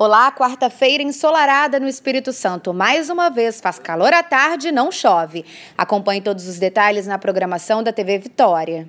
Olá, quarta-feira ensolarada no Espírito Santo. Mais uma vez faz calor à tarde e não chove. Acompanhe todos os detalhes na programação da TV Vitória.